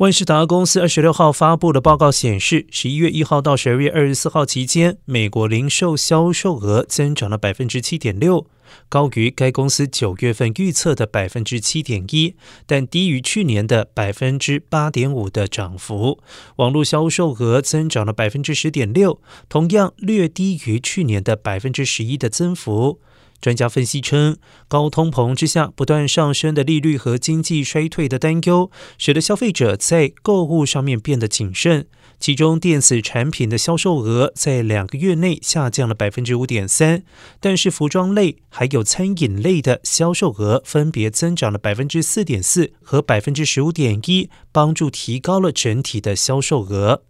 万事达公司二十六号发布的报告显示，十一月一号到十二月二十四号期间，美国零售销售额增长了百分之七点六，高于该公司九月份预测的百分之七点一，但低于去年的百分之八点五的涨幅。网络销售额增长了百分之十点六，同样略低于去年的百分之十一的增幅。专家分析称，高通膨之下不断上升的利率和经济衰退的担忧，使得消费者在购物上面变得谨慎。其中，电子产品的销售额在两个月内下降了百分之五点三，但是服装类还有餐饮类的销售额分别增长了百分之四点四和百分之十五点一，帮助提高了整体的销售额。